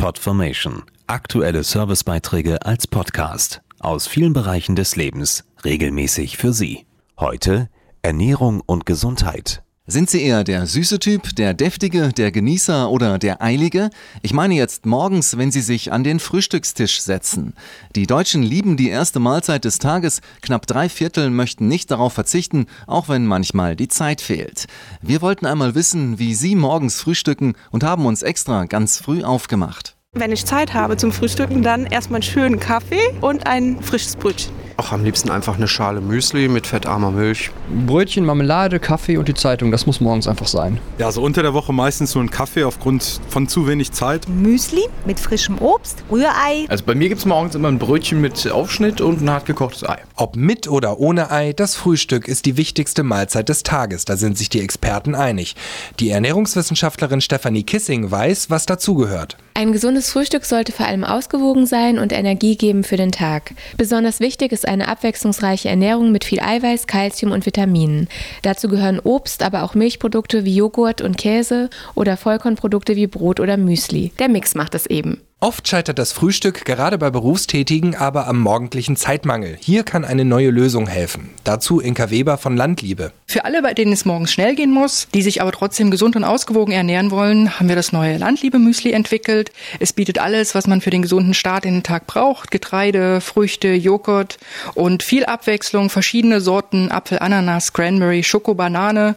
Podformation. Aktuelle Servicebeiträge als Podcast aus vielen Bereichen des Lebens regelmäßig für Sie. Heute Ernährung und Gesundheit. Sind Sie eher der süße Typ, der deftige, der Genießer oder der eilige? Ich meine jetzt morgens, wenn Sie sich an den Frühstückstisch setzen. Die Deutschen lieben die erste Mahlzeit des Tages. Knapp drei Viertel möchten nicht darauf verzichten, auch wenn manchmal die Zeit fehlt. Wir wollten einmal wissen, wie Sie morgens frühstücken und haben uns extra ganz früh aufgemacht. Wenn ich Zeit habe zum Frühstücken, dann erstmal einen schönen Kaffee und ein frisches Brötchen. Auch am liebsten einfach eine Schale Müsli mit fettarmer Milch. Brötchen, Marmelade, Kaffee und die Zeitung, das muss morgens einfach sein. Ja, also unter der Woche meistens nur ein Kaffee aufgrund von zu wenig Zeit. Müsli mit frischem Obst, Rührei. Also bei mir gibt es morgens immer ein Brötchen mit Aufschnitt und ein hart gekochtes Ei. Ob mit oder ohne Ei, das Frühstück ist die wichtigste Mahlzeit des Tages, da sind sich die Experten einig. Die Ernährungswissenschaftlerin Stefanie Kissing weiß, was dazugehört. Ein gesundes Frühstück sollte vor allem ausgewogen sein und Energie geben für den Tag. Besonders wichtig ist eine abwechslungsreiche Ernährung mit viel Eiweiß, Kalzium und Vitaminen. Dazu gehören Obst, aber auch Milchprodukte wie Joghurt und Käse oder Vollkornprodukte wie Brot oder Müsli. Der Mix macht es eben. Oft scheitert das Frühstück gerade bei Berufstätigen aber am morgendlichen Zeitmangel. Hier kann eine neue Lösung helfen. Dazu Inka Weber von Landliebe. Für alle, bei denen es morgens schnell gehen muss, die sich aber trotzdem gesund und ausgewogen ernähren wollen, haben wir das neue Landliebe-Müsli entwickelt. Es bietet alles, was man für den gesunden Start in den Tag braucht. Getreide, Früchte, Joghurt und viel Abwechslung, verschiedene Sorten, Apfel, Ananas, Cranberry, Schoko, Banane.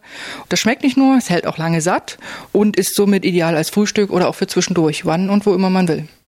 Das schmeckt nicht nur, es hält auch lange satt und ist somit ideal als Frühstück oder auch für zwischendurch, wann und wo immer man will.